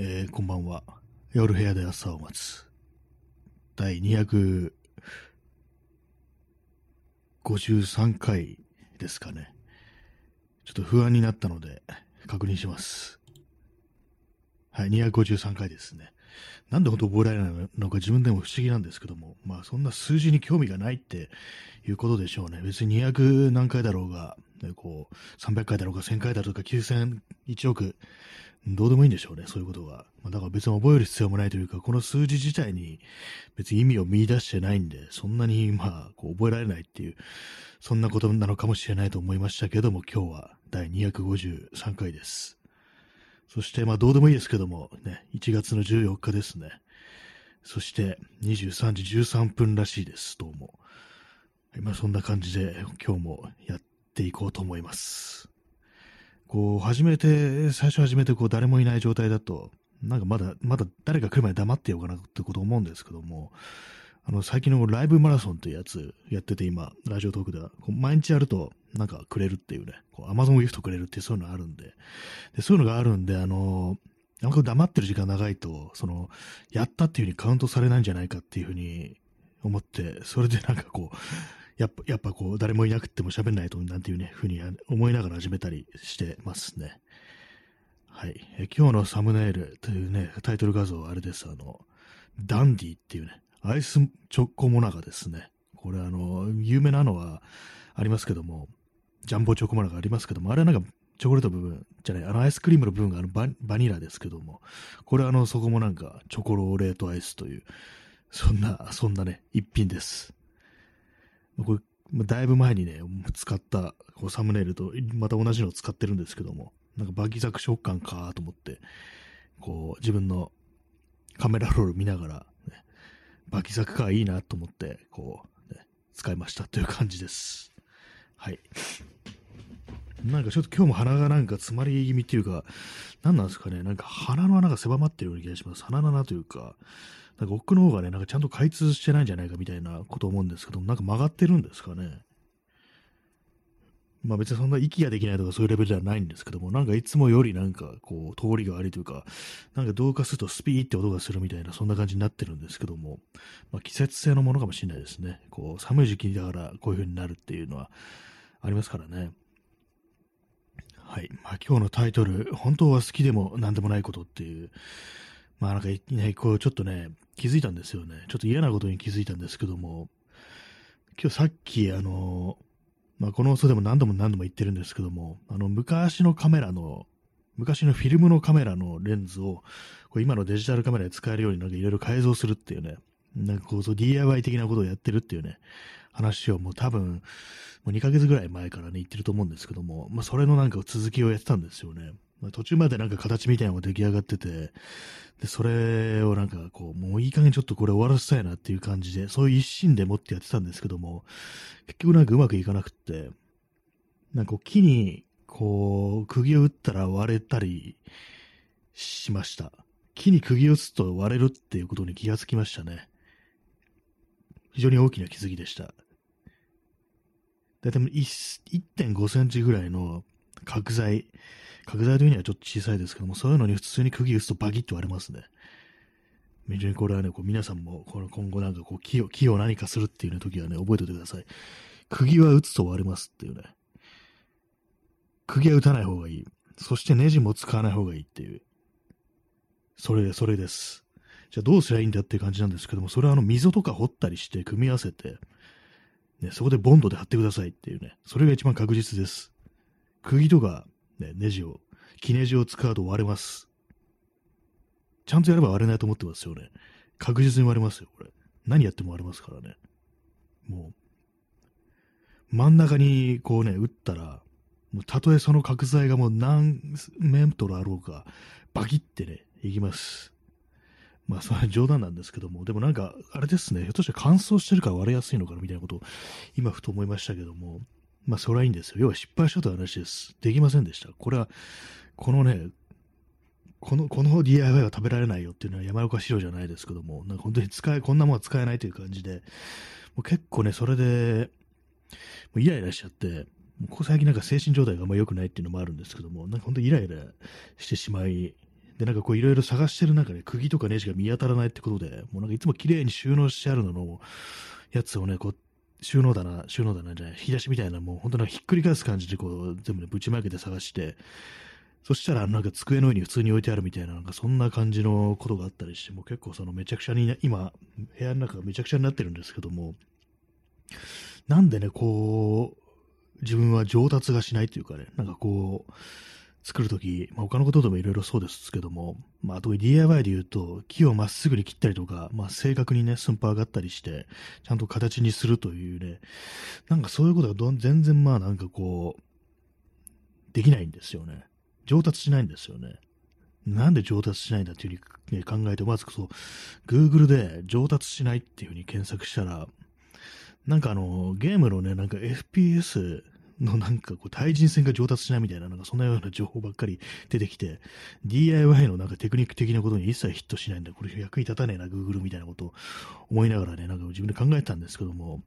えーこんばんは。夜部屋で朝を待つ。第253回ですかね。ちょっと不安になったので、確認します。はい、253回ですね。なんで本当覚えられないのか自分でも不思議なんですけども、まあそんな数字に興味がないっていうことでしょうね。別に200何回だろうが、ねこう、300回だろうが1000回だろうが9000、1億、どうでもいいんでしょうね、そういうことが。まあ、だから別に覚える必要もないというか、この数字自体に別に意味を見出してないんで、そんなにまあ、こう覚えられないっていう、そんなことなのかもしれないと思いましたけども、今日は第253回です。そして、まあ、どうでもいいですけども、ね、1月の14日ですね。そして、23時13分らしいです、どうも。そんな感じで、今日もやっていこうと思います。こう、初めて、最初始めて、こう、誰もいない状態だと、なんかまだ、まだ誰か来るまで黙ってようかなってこと思うんですけども、あの、最近のライブマラソンっていうやつやってて、今、ラジオトークでは、こう毎日やると、なんかくれるっていうね、こう、アマゾンギフトくれるっていうそういうのあるんで、で、そういうのがあるんで、あの、なんか黙ってる時間長いと、その、やったっていう風にカウントされないんじゃないかっていう風に思って、それでなんかこう、やっぱ、やっぱこう、誰もいなくても喋んないと、なんていうね、風に思いながら始めたりしてますね。はい。え今日のサムネイルというね、タイトル画像はあれです。あの、ダンディっていうね、アイスチョコモナカですね。これあの、有名なのはありますけども、ジャンボチョコモナカありますけども、あれはなんか、チョコレート部分じゃない、あのアイスクリームの部分があのババニラですけども、これあの、そこもなんか、チョコローレートアイスという、そんな、そんなね、一品です。これ、だいぶ前にね、使ったこうサムネイルと、また同じのを使ってるんですけども、なんかバキザク食感かと思って、こう、自分のカメラロール見ながら、ね、バキザクかいいなと思って、こう、ね、使いましたという感じです。はい。なんかちょっと今日も鼻がなんか詰まり気味っていうか、何なんですかね、なんか鼻の穴が狭まってるような気がします。鼻の穴というか、なんか奥の方がね、なんかちゃんと開通してないんじゃないかみたいなこと思うんですけど、なんか曲がってるんですかね。まあ別にそんな息ができないとかそういうレベルではないんですけども、なんかいつもよりなんかこう通りが悪いというか、なんか同化するとスピーって音がするみたいな、そんな感じになってるんですけども、まあ季節性のものかもしれないですね。こう寒い時期だからこういう風になるっていうのはありますからね。はい。まあ今日のタイトル、本当は好きでも何でもないことっていう、まあなんかね、こうちょっとね、気づいたんですよね。ちょっと嫌なことに気づいたんですけども、今日さっきあの、まあこの放送でも何度も何度も言ってるんですけども、あの昔のカメラの、昔のフィルムのカメラのレンズを、こう今のデジタルカメラで使えるようになんかいろいろ改造するっていうね、なんかこうそう DIY 的なことをやってるっていうね、話をもう多分、もう2ヶ月ぐらい前からね、言ってると思うんですけども、まあそれのなんか続きをやってたんですよね。まあ、途中までなんか形みたいなのが出来上がってて、で、それをなんかこう、もういい加減ちょっとこれ終わらせたいなっていう感じで、そういう一心でもってやってたんですけども、結局なんかうまくいかなくって、なんか木にこう、釘を打ったら割れたりしました。木に釘を打つと割れるっていうことに気がつきましたね。非常に大きな気づきでした。だいたい1.5センチぐらいの角材、角材というにはちょっと小さいですけども、そういうのに普通に釘打つとバキッと割れますね。非常にこれはね、こう皆さんもこの今後なんかこう木を、木を何かするっていう、ね、時はね、覚えておいてください。釘は打つと割れますっていうね。釘は打たない方がいい。そしてネジも使わない方がいいっていう。それで、それです。じゃあどうすりゃいいんだっていう感じなんですけども、それはあの溝とか掘ったりして組み合わせて、ね、そこでボンドで貼ってくださいっていうね。それが一番確実です。釘とか、ね、ネジを、木ネジを使うと割れます。ちゃんとやれば割れないと思ってますよね。確実に割れますよ、これ。何やっても割れますからね。もう、真ん中にこうね、打ったら、もうたとえその角材がもう何メートルあろうか、バキってね、いきます。まあ、それは冗談なんですけども、でもなんか、あれですね、ひょっとして乾燥してるから割れやすいのかなみたいなことを、今ふと思いましたけども、まあ、それはいいんですよ。要は失敗したという話です。できませんでした。これは、このね、この、この DIY は食べられないよっていうのは山岡資料じゃないですけども、なんか本当に使え、こんなものは使えないという感じで、もう結構ね、それで、もうイライラしちゃって、ここ最近なんか精神状態があんま良くないっていうのもあるんですけども、なんか本当にイライラしてしまい、で、なんかこういろいろ探してる中で、釘とかネジが見当たらないってことで、もうなんかいつも綺麗に収納してあるのの、やつをね、こう、収納棚、収納棚じゃない、引き出しみたいな、もう本当なんかひっくり返す感じでこう、全部ね、ぶちまけて探して、そしたらなんか机の上に普通に置いてあるみたいな、なんかそんな感じのことがあったりして、もう結構そのめちゃくちゃに、今、部屋の中がめちゃくちゃになってるんですけども、なんでね、こう、自分は上達がしないというかね、なんかこう、作るとき、まあ、他のことでもいろいろそうですけども、まあ、特に DIY で言うと、木をまっすぐに切ったりとか、まあ、正確にね、寸法上がったりして、ちゃんと形にするというね、なんかそういうことがど全然まあなんかこう、できないんですよね。上達しないんですよね。なんで上達しないんだっていうふうに、ね、考えて、まずそう、Google で上達しないっていうふうに検索したら、なんかあの、ゲームのね、なんか FPS のなんかこう対人戦が上達しないみたいな、なんかそんなような情報ばっかり出てきて、DIY のなんかテクニック的なことに一切ヒットしないんだ、これ役に立たねえな、Google みたいなことを思いながらね、なんか自分で考えたんですけども、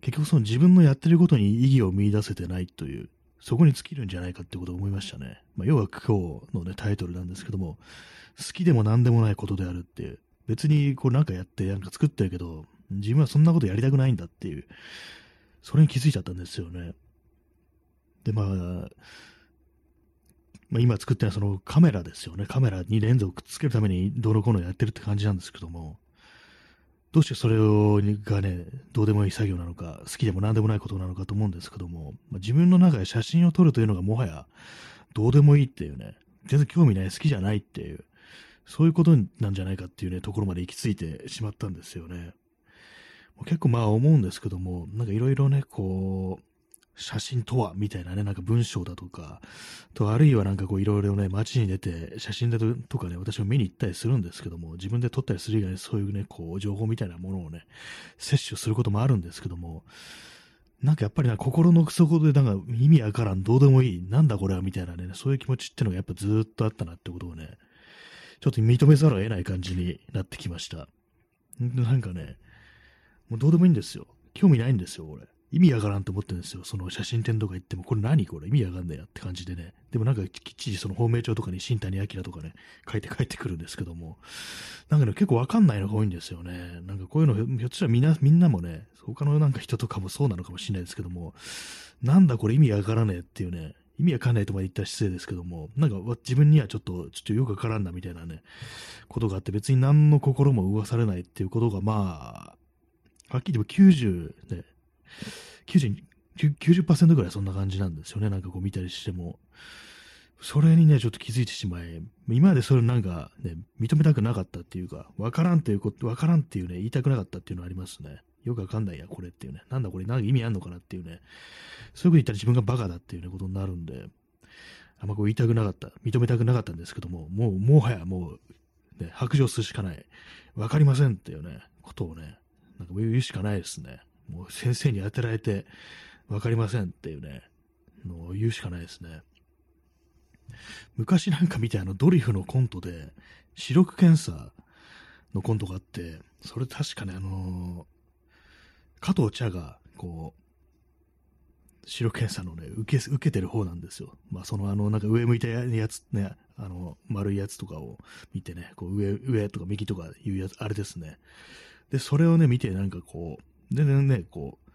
結局その自分のやってることに意義を見出せてないという、そこに尽きるんじゃないかってことを思いましたね。まあ、要は今日のね、タイトルなんですけども、好きでも何でもないことであるっていう、別にこうなんかやってなんか作ってるけど、自分はそんなことやりたくないんだっていう、それに気づいちゃったんですよね。で、まあ、まあ、今作ってるのはそのカメラですよね。カメラにレンズをくっつけるためにどうのこうのやってるって感じなんですけども、どうしてそれをがね、どうでもいい作業なのか、好きでも何でもないことなのかと思うんですけども、まあ、自分の中で写真を撮るというのがもはやどうでもいいっていうね、全然興味ない、好きじゃないっていう、そういうことなんじゃないかっていうね、ところまで行き着いてしまったんですよね。結構まあ思うんですけども、なんかいろいろね、こう、写真とはみたいなね、なんか文章だとか、と、あるいはなんかこういろいろね、街に出て写真だとかね、私も見に行ったりするんですけども、自分で撮ったりする以外にそういうね、こう情報みたいなものをね、摂取することもあるんですけども、なんかやっぱりな、心の底でなんか意味わからん、どうでもいい、なんだこれはみたいなね、そういう気持ちってのがやっぱずっとあったなってことをね、ちょっと認めざるを得ない感じになってきました。なんかね、もうどうでもいいんですよ。興味ないんですよ、俺。意味わからんと思ってるんですよ。その写真展とか行っても、これ何これ？意味わかんねえやって感じでね。でもなんかきっちりその芳名帳とかに新谷明とかね、書いて 帰ってくるんですけども、なんかね、結構わかんないのが多いんですよね。なんかこういうの、ひょっとしたらみんな、みんなもね、他のなんか人とかもそうなのかもしれないですけども、なんだこれ？意味わからねえっていうね、意味わかんないとまで言ったら失礼ですけども、なんか自分にはちょっと、ちょっとよくわからんなみたいなね、ことがあって別に何の心も動かされないっていうことがまあ、はっきり言っても90、ね、90、90%ぐらいそんな感じなんですよね。なんかこう見たりしても。それにね、ちょっと気づいてしまい、今までそれなんかね、認めたくなかったっていうか、わからんっていうこと、わからんっていうね、言いたくなかったっていうのはありますね。よくわかんないや、これっていうね。なんだこれ、なんか意味あんのかなっていうね。そういうこと言ったら自分がバカだっていうね、ことになるんで、あんまこう言いたくなかった、認めたくなかったんですけども、もう、もはやもう、ね、白状するしかない。わかりませんっていうね、ことをね、なんか言うしかないですね。もう先生に当てられて分かりませんっていうね、のを言うしかないですね。昔なんか見てあのドリフのコントで、視力検査のコントがあって、それ確かね、あのー、加藤茶が、こう、視力検査のね、受け、受けてる方なんですよ。まあ、そのあの、なんか上向いたやつね、あの、丸いやつとかを見てね、こう上、上とか右とかいうやつ、あれですね。で、それをね、見てなんかこう、全然ね、こう、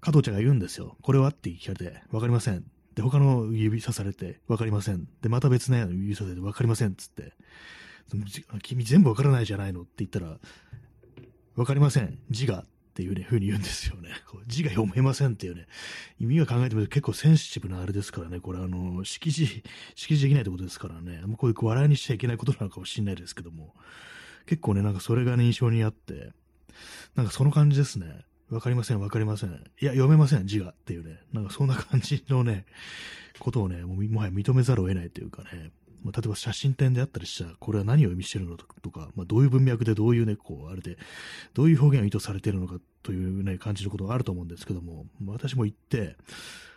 加藤ちゃんが言うんですよ。これはって聞かれて、わかりません。で、他の指さされて、わかりません。で、また別の指さされて、わかりません。つって、君全部わからないじゃないのって言ったら、わかりません。字がっていうね、風に言うんですよね。字が読めませんっていうね、意味が考えてみると結構センシティブなあれですからね、これあの、識字、識字できないってことですからね、もうこういう笑いにしちゃいけないことなのかもしれないですけども、結構ね、なんかそれが、印象にあって、なんかその感じですね。わかりません、わかりません。いや、読めません、字がっていうね。なんかそんな感じのね、ことをね、ももはや認めざるを得ないというかね。まあ、例えば写真展であったりしたら、これは何を意味してるのとか、まあ、どういう文脈でどういうね、こう、あれで、どういう表現を意図されてるのかというね、感じのことがあると思うんですけども、私も言って、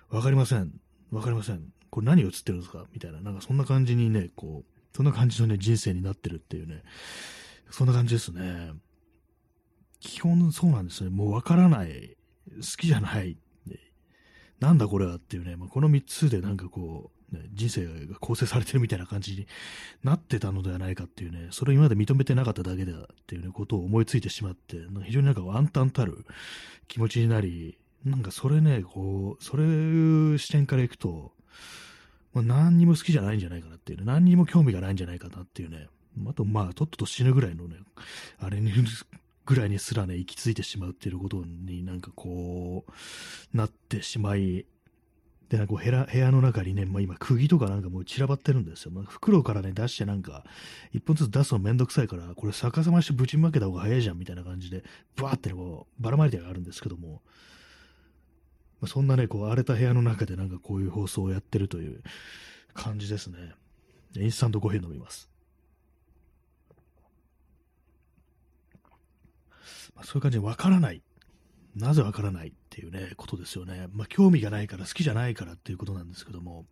わかりません、わかりません。これ何が映ってるんですかみたいな、なんかそんな感じにね、こう、そんな感じのね、人生になってるっていうね、そんな感じですね。基本そうなんですね。もうわからない。好きじゃない。なんだこれはっていうね、まあ、この3つでなんかこう、ね、人生が構成されてるみたいな感じになってたのではないかっていうね、それを今まで認めてなかっただけだっていう、ね、ことを思いついてしまって、非常になんか暗淡たる気持ちになり、なんかそれね、こう、それいう視点からいくと、まあ、何にも好きじゃないんじゃないかなっていうね、何にも興味がないんじゃないかなっていうね、あとまあ、とっとと死ぬぐらいのね、あれに、ぐらいにすらね、行き着いてしまうっていうことになんかこう、なってしまい、で、なんか部屋部屋の中にね、まあ、今、釘とかなんかもう散らばってるんですよ。まあ、袋からね、出してなんか、一本ずつ出すのめんどくさいから、これ逆さましてぶちまけた方が早いじゃんみたいな感じで、バーってこう、ばらまいてあるんですけども、まあ、そんなね、こう、荒れた部屋の中でなんかこういう放送をやってるという感じですね。インスタントコーヒー飲みます。まあ、そういう感じでわからない。なぜわからないっていうね、ことですよね。まあ、興味がないから、好きじゃないからっていうことなんですけども、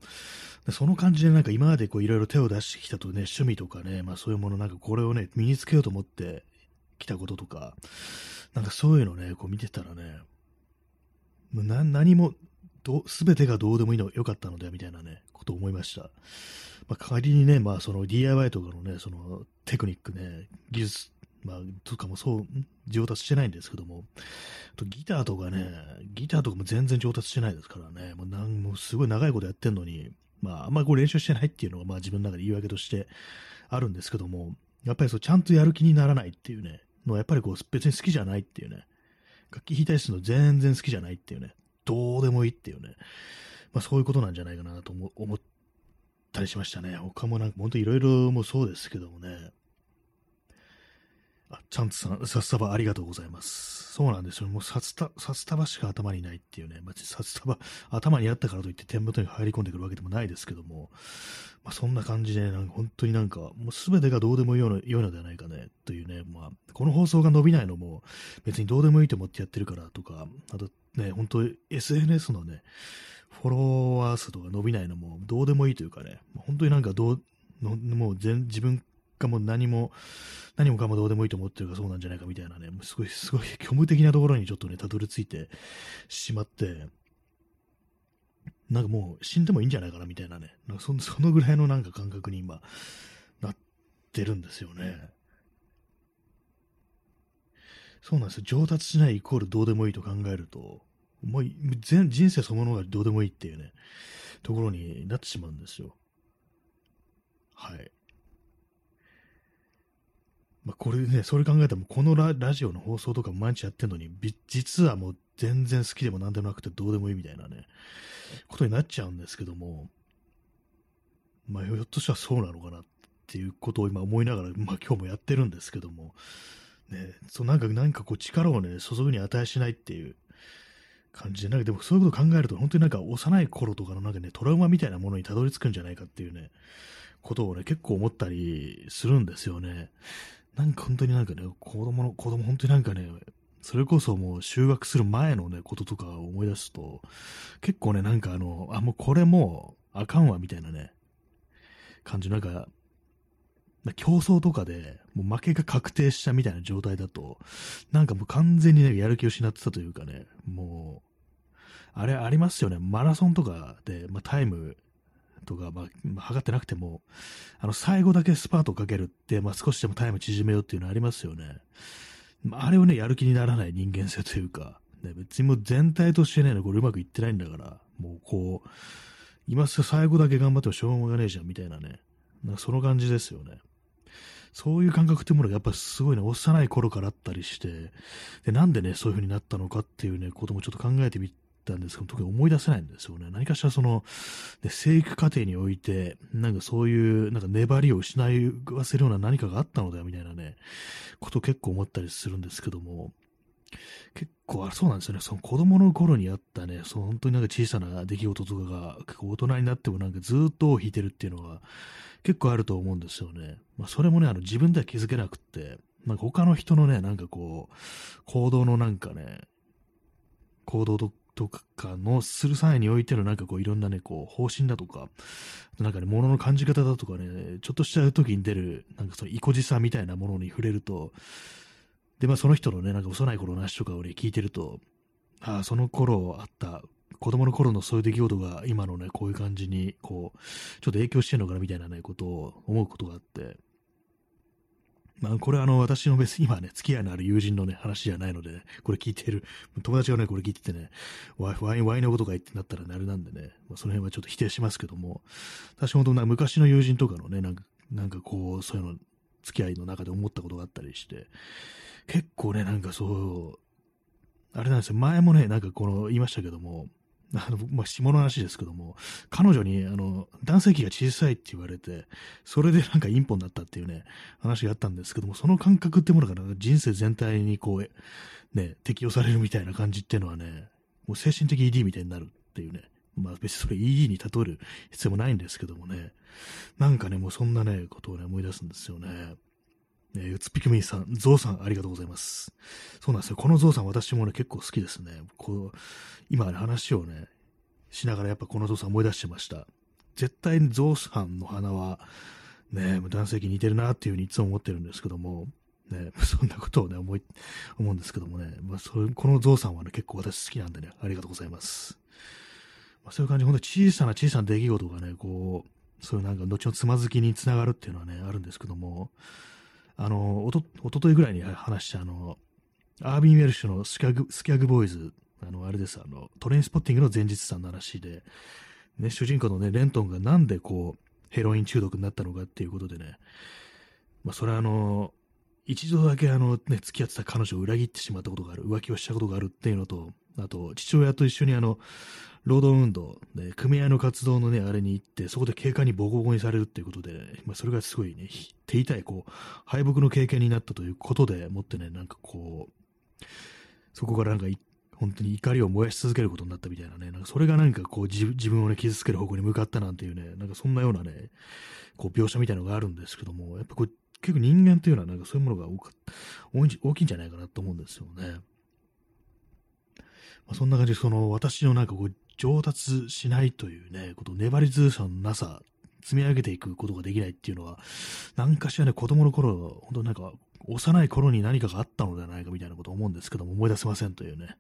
その感じでなんか今までこういろいろ手を出してきたとね、趣味とかね、まあそういうものなんかこれをね、身につけようと思ってきたこととか、なんかそういうのね、こう見てたらね、もう何も、すべてがどうでもいいのよかったので、みたいなね、ことを思いました。まあ、仮にね、まあその DIY とかのね、そのテクニックね、技術まあ、とかもそう、上達してないんですけども、とギターとかね、ギターとかも全然上達してないですからね、もうなんもうすごい長いことやってんのに、まあ、あんまりこう練習してないっていうのが、まあ自分の中で言い訳としてあるんですけども、やっぱりそう、ちゃんとやる気にならないっていうね、のはやっぱりこう、別に好きじゃないっていうね、楽器弾いたりするの全然好きじゃないっていうね、どうでもいいっていうね、まあそういうことなんじゃないかなと思ったりしましたね。他もなんか本当いろいろもそうですけどもね、あ、チャンツさん、札束ありがとうございます。そうなんですよ。もう札束、札束しか頭にないっていうね。まあ、札束、頭にあったからといって手元に入り込んでくるわけでもないですけども、まあ、そんな感じで、なんか本当になんか、もうすべてがどうでもいいの良いのではないかね、というね、まあ、この放送が伸びないのも、別にどうでもいいと思ってやってるからとか、あとね、本当 SNS のね、フォロワー数とか伸びないのもどうでもいいというかね、本当になんかどう、のもう全自分かも何も、何もかもどうでもいいと思ってるかそうなんじゃないかみたいなね、すごい、すごい虚無的なところにちょっとね、たどり着いてしまって、なんかもう死んでもいいんじゃないかなみたいなね、なんかそそのぐらいのなんか感覚に今、なってるんですよね。そうなんですよ。上達しないイコールどうでもいいと考えると、もう全人生そのものがどうでもいいっていうね、ところになってしまうんですよ。はい。まあ、これね、それ考えたら、このラジオの放送とか毎日やってるのに、実はもう全然好きでも何でもなくてどうでもいいみたいなね、ことになっちゃうんですけども、まあ、ひょっとしたらそうなのかなっていうことを今思いながら、まあ、今日もやってるんですけども、ね、そうなんか、なんかこう力をね、注ぐに値しないっていう感じで、なんかでもそういうことを考えると、本当になんか幼い頃とかのなんかね、トラウマみたいなものにたどり着くんじゃないかっていうね、ことをね、結構思ったりするんですよね。なんか本当になんかね、子供の、子供本当になんかね、それこそもう就学する前のね、こととかを思い出すと、結構ね、なんかあの、あ、もうこれもうあかんわ、みたいなね、感じ、なんか、競争とかで、もう負けが確定したみたいな状態だと、なんかもう完全にね、やる気を失ってたというかね、もう、あれありますよね、マラソンとかで、まあ、タイムとか、まあ、測ってなくても、あの、最後だけスパートをかけるって、まあ、少しでもタイム縮めようっていうのありますよね。あれをね、やる気にならない人間性というか、ね、別にもう全体としてね、これうまくいってないんだから、もうこう、今すぐ最後だけ頑張ってもしょうがねえじゃん、みたいなね。なんかその感じですよね。そういう感覚ってものがやっぱすごいね、幼い頃からあったりして、で、なんでね、そういう風になったのかっていうね、こともちょっと考えてみたんですけど、特に思い出せないんですよね。何かしらその、ね、生育過程において、なんかそういう、なんか粘りを失わせるような何かがあったのだよみたいなね、ことを結構思ったりするんですけども、結構、あそうなんですよね。その子供の頃にあったね、その本当になんか小さな出来事とかが、結構大人になってもなんかずっと弾いてるっていうのが結構あると思うんですよね。まあそれもね、あの自分では気づけなくって、なんか他の人のね、なんかこう、行動のなんかね、行動ととかのする際においてのなんかこういろんなね、こう方針だとか、なんかね、物の感じ方だとかね、ちょっとした時に出る、なんかその意固地さみたいなものに触れると、で、まあその人のね、なんか幼い頃の話とかをね、聞いてると、ああ、その頃あった子供の頃のそういう出来事が今のね、こういう感じに、こう、ちょっと影響してるのかなみたいなね、ことを思うことがあって、まあ、これはあの、私の別に今ね、付き合いのある友人のね、話じゃないので、ね、これ聞いてる、友達がね、これ聞いててね、ワイン、ワイのことが言ってなったらね、あれなんでね、まあ、その辺はちょっと否定しますけども、私本当な昔の友人とかのね、なんか、なんかこう、そういうの、付き合いの中で思ったことがあったりして、結構ね、なんかそう、あれなんですよ、前もね、なんかこの、言いましたけども、あの、まあ、下の話ですけども、彼女に、あの、男性器が小さいって言われて、それでなんかインポになったっていうね、話があったんですけども、その感覚ってものがな人生全体にこう、ね、適用されるみたいな感じっていうのはね、もう精神的 ED みたいになるっていうね、まあ別にそれ ED に例える必要もないんですけどもね、なんかね、もうそんなね、ことをね、思い出すんですよね。えー、うつぴくみさん、ゾウさん、ありがとうございます。そうなんですよ。このゾウさん、私もね、結構好きですね。こう、今ね、話をね、しながらやっぱこのゾウさん思い出してました。絶対にゾウさんの花は、ね、男性器似てるなっていうふうにいつも思ってるんですけども、ね、そんなことをね、思い、思うんですけどもね、まあ、それこのゾウさんはね、結構私好きなんでね、ありがとうございます。まあ、そういう感じ、ほんと小さな小さな出来事がね、こう、そういうなんか、後のつまずきにつながるっていうのはね、あるんですけども、あの、おと、おとといぐらいに話した、あの、アービン・ウェルシュのスキャグ、スキャグボーイズ、あの、あれです、あの、トレインスポッティングの前日さんの話で、ね、主人公のね、レントンがなんでこう、ヘロイン中毒になったのかっていうことでね、まあ、それはあの、一度だけあの、ね、付き合ってた彼女を裏切ってしまったことがある、浮気をしたことがあるっていうのと、あと、父親と一緒にあの、労働運動、ね、組合の活動のね、あれに行って、そこで警官にボコボコにされるっていうことで、まあ、それがすごいね、手痛い、こう、敗北の経験になったということでもってね、なんかこう、そこからなんか、本当に怒りを燃やし続けることになったみたいなね、なんかそれがなんかこう自分をね、傷つける方向に向かったなんていうね、なんかそんなようなね、こう描写みたいなのがあるんですけども、やっぱこう、結構人間っていうのはなんかそういうものが大きいんじゃないかなと思うんですよね。まあ、そんな感じで、その私のなんかこう、上達しないというね、こと、粘り強さのなさ、積み上げていくことができないっていうのは、何かしらね、子供の頃、本当なんか、幼い頃に何かがあったのではないかみたいなことを思うんですけども、思い出せませんというね。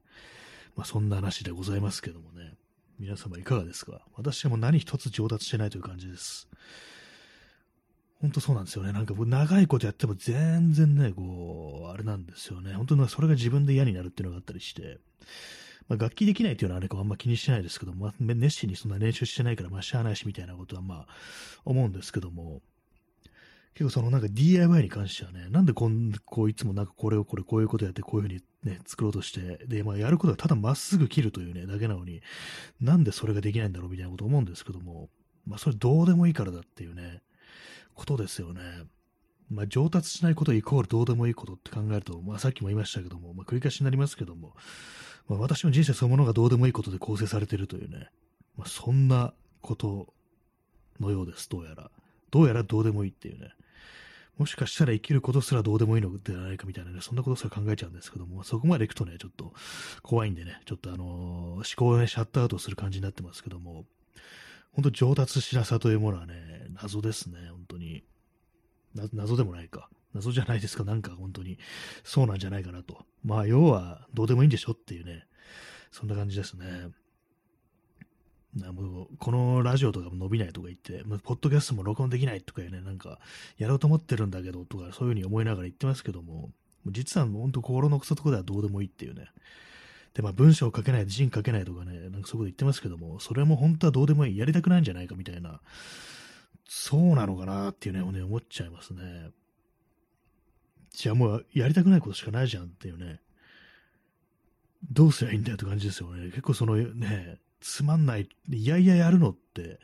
まあ、そんな話でございますけどもね。皆様いかがですか？私はもう何一つ上達してないという感じです。本当そうなんですよね。なんか僕長いことやっても全然ね、こう、あれなんですよね。本当にそれが自分で嫌になるっていうのがあったりして、まあ、楽器できないっていうのはあれかあんま気にしてないですけども、まあ、熱心にそんな練習してないから、まあ、しゃあないしみたいなことはまあ、思うんですけども、結構そのなんか DIY に関してはね、なんでこん、こういつもなんかこれをこれこういうことやってこういうふうにね、作ろうとして、で、まあやることはただまっすぐ切るというね、だけなのに、なんでそれができないんだろうみたいなこと思うんですけども、まあそれどうでもいいからだっていうね、ことですよね。まあ上達しないことイコールどうでもいいことって考えると、まあさっきも言いましたけども、まあ繰り返しになりますけども、まあ、私の人生そのものがどうでもいいことで構成されているというね、まあ、そんなことのようです、どうやら。どうやらどうでもいいっていうね。もしかしたら生きることすらどうでもいいのではないかみたいなね、そんなことすら考えちゃうんですけども、そこまで行くとね、ちょっと怖いんでね、ちょっとあのー、思考をね、シャットアウトする感じになってますけども、本当上達しなさというものはね、謎ですね、本当に。謎でもないか。謎じゃないですか、なんか本当に、そうなんじゃないかなと。まあ、要は、どうでもいいんでしょっていうね、そんな感じですね。なもうこのラジオとかも伸びないとか言って、ポッドキャストも録音できないとかね、なんか、やろうと思ってるんだけどとか、そういうふうに思いながら言ってますけども、実は本当心の奥底ではどうでもいいっていうね。で、まあ文章を書けない、字に書けないとかね、なんかそういうこと言ってますけども、それも本当はどうでもいい、やりたくないんじゃないかみたいな、そうなのかなっていうね、思っちゃいますね。じゃあもうやりたくないことしかないじゃんっていうね。どうすりゃいいんだよって感じですよね。結構そのね、つまんない、いやいややるのって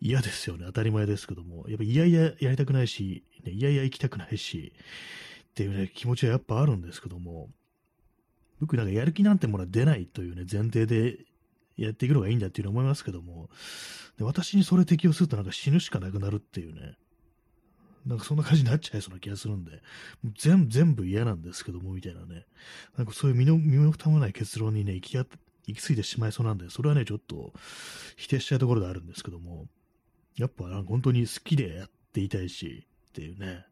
嫌ですよね。当たり前ですけども。やっぱいやいややりたくないし、ね、いやいや行きたくないし、っていうね、気持ちはやっぱあるんですけども、僕なんかやる気なんてものは出ないというね、前提でやっていくのがいいんだっていうのは思いますけども、で私にそれ適用するとなんか死ぬしかなくなるっていうね、なんかそんな感じになっちゃいそうな気がするんで、全部、全部嫌なんですけども、みたいなね。なんかそういう身の、身も蓋もない結論にね、行きや、行き過ぎてしまいそうなんで、それはね、ちょっと否定したいところであるんですけども、やっぱ本当に好きでやっていたいし、っていうね。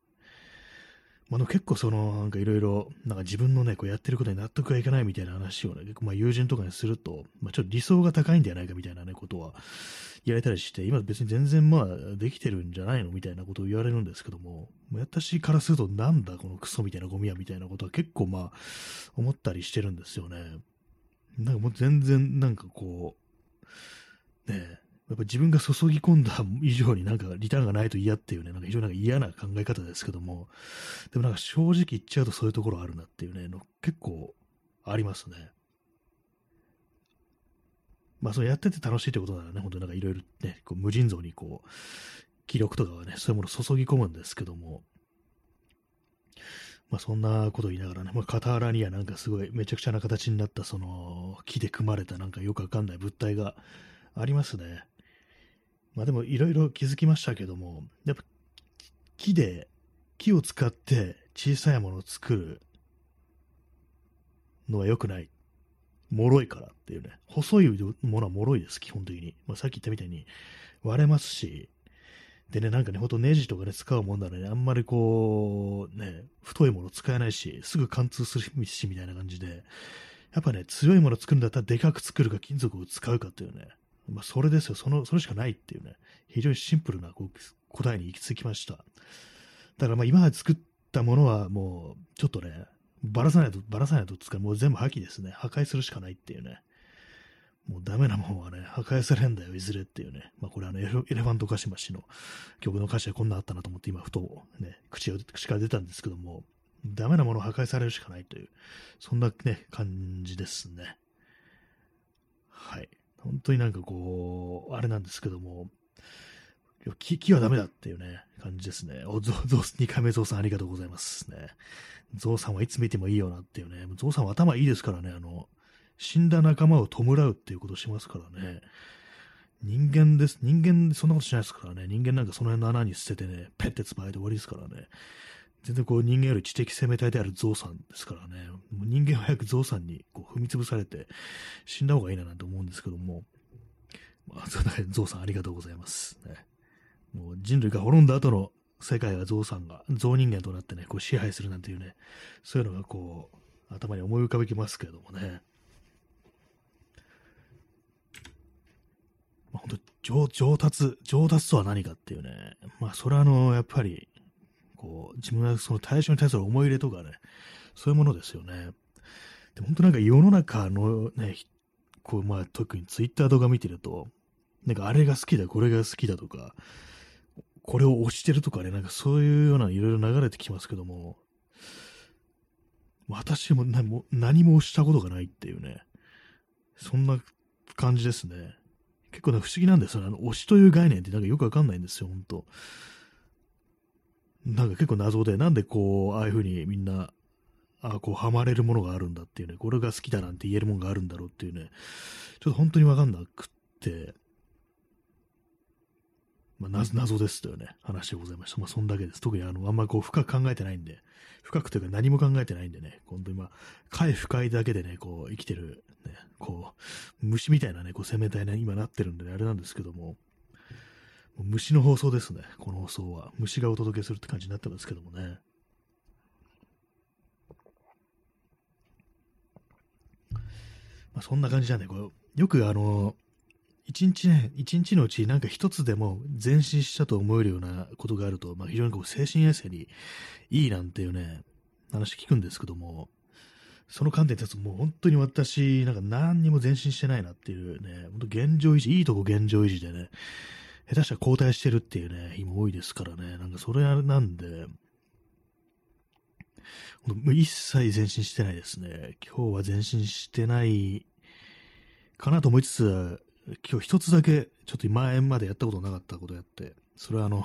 まあ、結構その、なんかいろいろ、なんか自分のね、こうやってることに納得がいかないみたいな話をね、結構まあ友人とかにすると、まあちょっと理想が高いんじゃないかみたいなね、ことは言われたりして、今別に全然まあできてるんじゃないのみたいなことを言われるんですけども、私からするとなんだこのクソみたいなゴミはみたいなことは結構まあ思ったりしてるんですよね。なんかもう全然なんかこう、ねえやっぱ自分が注ぎ込んだ以上になんかリターンがないと嫌っていうね、なんか非常になんか嫌な考え方ですけども、でもなんか正直言っちゃうとそういうところあるなっていうね、の結構ありますね。まあそれやってて楽しいってことならね、本当になんかいろいろね、こう無尽蔵にこう、気力とかはね、そういうものを注ぎ込むんですけども、まあそんなこと言いながらね、まあ傍らにはなんかすごいめちゃくちゃな形になったその木で組まれたなんかよくわかんない物体がありますね。まあでもいろいろ気づきましたけども、やっぱ木で、木を使って小さいものを作るのは良くない。脆いからっていうね。細いものは脆いです、基本的に。まあ、さっき言ったみたいに割れますし、でね、なんかね、ほんとネジとかね、使うもんならね、あんまりこう、ね、太いもの使えないし、すぐ貫通するし、みたいな感じで、やっぱね、強いもの作るんだったらでかく作るか金属を使うかっていうね、まあ、それですよ。その、それしかないっていうね、非常にシンプルなこう答えに行き着きました。だからまあ今まで作ったものはもう、ちょっとね、ばらさないと、ばらさないとつか、もう全部破棄ですね。破壊するしかないっていうね。もうダメなもんはね、破壊されんだよ、いずれっていうね。まあこれあのエレファントカシマシの曲の歌詞でこんなあったなと思って今ふとね、口を口から出たんですけども、ダメなものを破壊されるしかないという、そんなね、感じですね。はい。本当になんかこう、あれなんですけども、木木はダメだっていうね、感じですね。お、ゾウ、ゾウ、2回目ゾウさんありがとうございますね。ゾウさんはいつ見てもいいよなっていうね。ゾウさんは頭いいですからね、あの、死んだ仲間を弔うっていうことをしますからね。人間です。人間、そんなことしないですからね。人間なんかその辺の穴に捨ててね、ペッてつまいで終わりですからね。全然こう人間より知的生命体であるゾウさんですからね、もう人間は早くゾウさんに踏み潰されて死んだ方がいいななんて思うんですけども、まあ、そのゾウさんありがとうございます。ね、もう人類が滅んだ後の世界はゾウさんが、ゾウ人間となってね、こう支配するなんていうね、そういうのがこう、頭に思い浮かべきますけどもね。まあ、本当上達、上達とは何かっていうね、まあ、それはあの、やっぱり、こう、自分がその対象に対する思い入れとかね、そういうものですよね。で本当なんか世の中のね、こう、まあ特にツイッター動画見てると、なんかあれが好きだ、これが好きだとか、これを推してるとかね、なんかそういうようないろいろ流れてきますけども、私も何も何もしたことがないっていうね、そんな感じですね。結構ね、不思議なんですよね。あの、推しという概念ってなんかよくわかんないんですよ、ほんと。なんか結構謎で、なんでこう、ああいう風にみんな、あこう、ハマれるものがあるんだっていうね、これが好きだなんて言えるものがあるんだろうっていうね、ちょっと本当にわかんなくって、まあ、謎ですというね、話でございました。まあ、そんだけです。特にあの、あんまりこう、深く考えてないんで、深くというか何も考えてないんでね、本当にまあ、快不快だけでね、こう、生きてる、ね、こう、虫みたいなね、こう、生命体ね、今なってるんで、ね、あれなんですけども、虫の放送ですね、この放送は。虫がお届けするって感じになってますけどもね。まあ、そんな感じなんで、こうよくあの、一日ね、一日のうちなんか一つでも前進したと思えるようなことがあると、まあ、非常にこう精神衛生にいいなんていうね、話聞くんですけども、その観点で立つもう本当に私、なんか何にも前進してないなっていうね、本当現状維持、いいとこ現状維持でね、下手したら交代してるっていうね、日も多いですからね、なんかそれなんで、一切前進してないですね。今日は前進してないかなと思いつつ、今日一つだけ、ちょっと前までやったことなかったことやって、それはあの、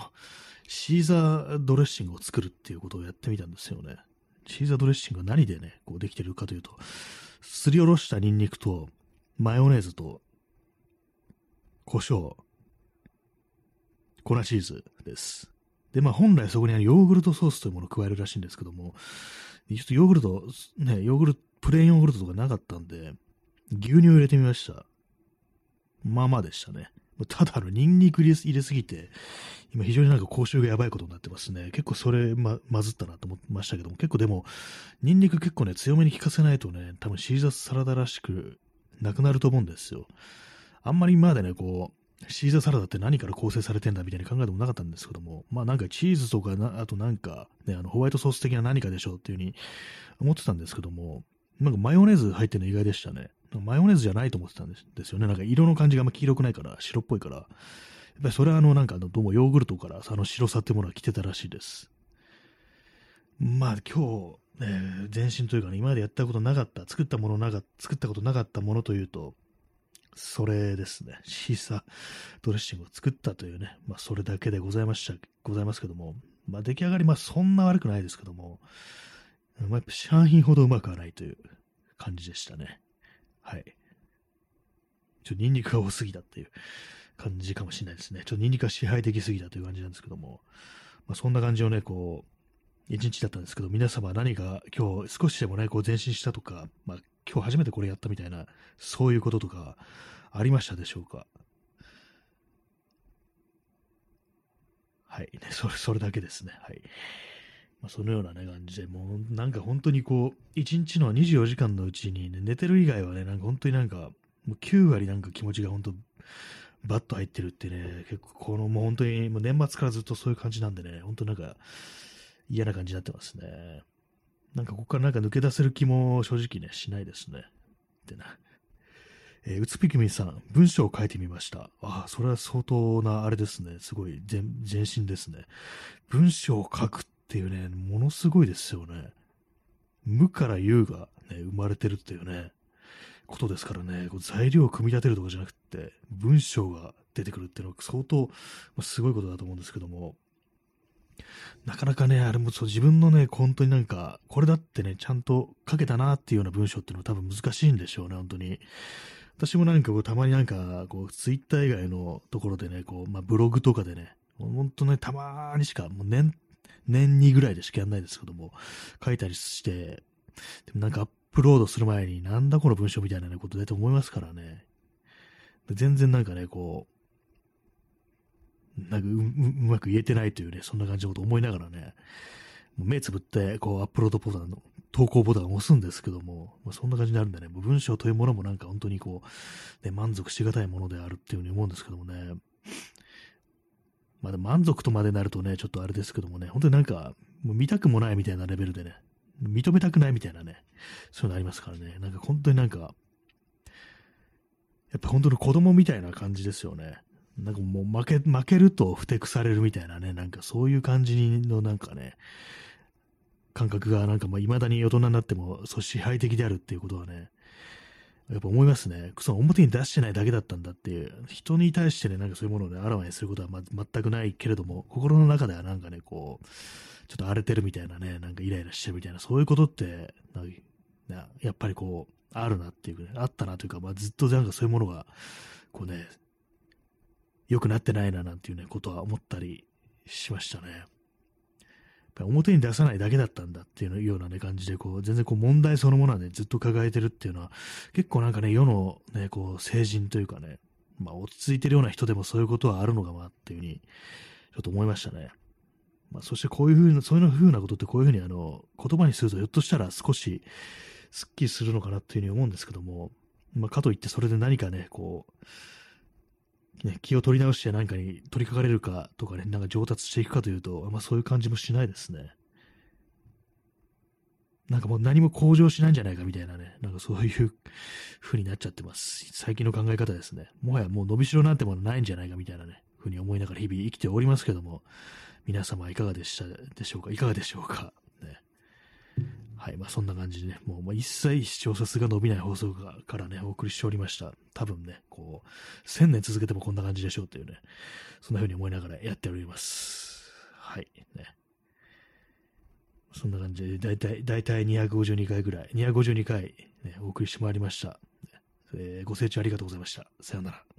シーザードレッシングを作るっていうことをやってみたんですよね。シーザードレッシングは何でね、こうできてるかというと、すりおろしたニンニクと、マヨネーズと、胡椒、粉チーズです。で、まあ本来そこにヨーグルトソースというものを加えるらしいんですけども、ちょっとヨーグルト、ね、ヨーグルト、プレーンヨーグルトとかなかったんで、牛乳を入れてみました。まあまあでしたね。ただ、あの、ニンニク入れすぎて、今非常になんか口臭がやばいことになってますね。結構それま、まずったなと思いましたけども、結構でも、ニンニク結構ね、強めに効かせないとね、多分シーザーサラダらしくなくなると思うんですよ。あんまり今までね、こう、シーザーサラダって何から構成されてんだみたいに考えてもなかったんですけども、まあなんかチーズとか、あとなんか、ね、あのホワイトソース的な何かでしょうっていう風に思ってたんですけども、なんかマヨネーズ入ってるの意外でしたね。マヨネーズじゃないと思ってたんですよね。なんか色の感じがあんま黄色くないから、白っぽいから。やっぱりそれはあの、なんかどうもヨーグルトからその白さってものが来てたらしいです。まあ今日、ね、全身というかね、今までやったことなかった、作ったものなかった作ったことなかったものというと、それですね。シーサードレッシングを作ったというね、まあそれだけでございました、ございますけども、まあ出来上がり、まあそんな悪くないですけども、まあやっぱ市販品ほどうまくはないという感じでしたね。はい。ちょっとニンニクが多すぎたっていう感じかもしれないですね。ちょっとニンニクが支配的すぎたという感じなんですけども、まあ、そんな感じをね、こう、一日だったんですけど、皆様何か今日少しでもね、こう前進したとか、まあ、今日初めてこれやったみたいな、そういうこととかありましたでしょうか？はい、ね、それ、それだけですね。はい。まあ、そのようなね、感じで、もうなんか本当にこう、1日の24時間のうちに、ね、寝てる以外はね、なんか本当になんか、もう9割なんか気持ちが本当、バッと入ってるってね、結構このもう本当に、もう年末からずっとそういう感じなんでね、本当なんか嫌な感じになってますね。なんかここからなんか抜け出せる気も正直ね、しないですね。ってな。えー、うつぴきみさん、文章を書いてみました。ああ、それは相当なあれですね。すごい全、全身ですね。文章を書くっていうね、ものすごいですよね。無から有が、ね、生まれてるっていうね、ことですからね、こう材料を組み立てるとかじゃなくて、文章が出てくるっていうのは相当、ますごいことだと思うんですけども、なかなかね、あれもそう自分のね、本当になんか、これだってね、ちゃんと書けたなっていうような文章っていうのは多分難しいんでしょうね、本当に。私もなんかこう、たまになんか、こう、ツイッター以外のところでね、こう、まあ、ブログとかでね、本当ね、たまにしか、もう年年にぐらいでしかやんないですけども、書いたりして、でもなんかアップロードする前に、なんだこの文章みたいなことだと思いますからね。全然なんかね、こう、なんかううまく言えてないというね、そんな感じのこと思いながらね、目つぶって、こう、アップロードボタンの、投稿ボタンを押すんですけども、まあ、そんな感じになるんでね、文章というものもなんか本当にこう、ね、満足しがたいものであるっていうふうに思うんですけどもね、まあ、満足とまでなるとね、ちょっとあれですけどもね、本当になんか、もう見たくもないみたいなレベルでね、認めたくないみたいなね、そういうのありますからね、なんか本当になんか、やっぱ本当に子供みたいな感じですよね。なんかもう負け、負けるとふてくされるみたいなね、なんかそういう感じのなんかね、感覚がなんかまあ未だに大人になっても、そう支配的であるっていうことはね、やっぱ思いますね。その表に出してないだけだったんだっていう、人に対してね、なんかそういうものをね、あらわにすることは、ま、全くないけれども、心の中ではなんかね、こう、ちょっと荒れてるみたいなね、なんかイライラしてるみたいな、そういうことって、なやっぱりこう、あるなっていう、ね、あったなというか、まあ、ずっとなんかそういうものが、こうね、良くなってないななんていうね、ことは思ったりしましたね。表に出さないだけだったんだっていうようなね、感じで、こう、全然こう問題そのものはね、ずっと抱えてるっていうのは、結構なんかね、世のね、こう、成人というかね、まあ、落ち着いてるような人でもそういうことはあるのかなっていうふうに、ちょっと思いましたね。まあ、そしてこういうふうな、そういうふうなことってこういうふうにあの、言葉にするとひょっとしたら少し、すっきりするのかなっていうふうに思うんですけども、まあ、かといってそれで何かね、こう、ね、気を取り直して何かに取り掛かれるかとかね、なんか上達していくかというと、あんまそういう感じもしないですね。なんかもう何も向上しないんじゃないかみたいなね、なんかそういう風になっちゃってます。最近の考え方ですね。もはやもう伸びしろなんてものないんじゃないかみたいなね、風に思いながら日々生きておりますけども、皆様いかがでしたでしょうか？いかがでしょうか？はい。まあ、そんな感じでね、もう、まあ、一切視聴者数が伸びない放送からね、お送りしておりました。多分ね、こう、1000年続けてもこんな感じでしょうっていうね、そんな風に思いながらやっております。はい。ね。そんな感じで、だいたい、だいたい252回ぐらい、252回、ね、お送りしてまいりました。えー、ご清聴ありがとうございました。さようなら。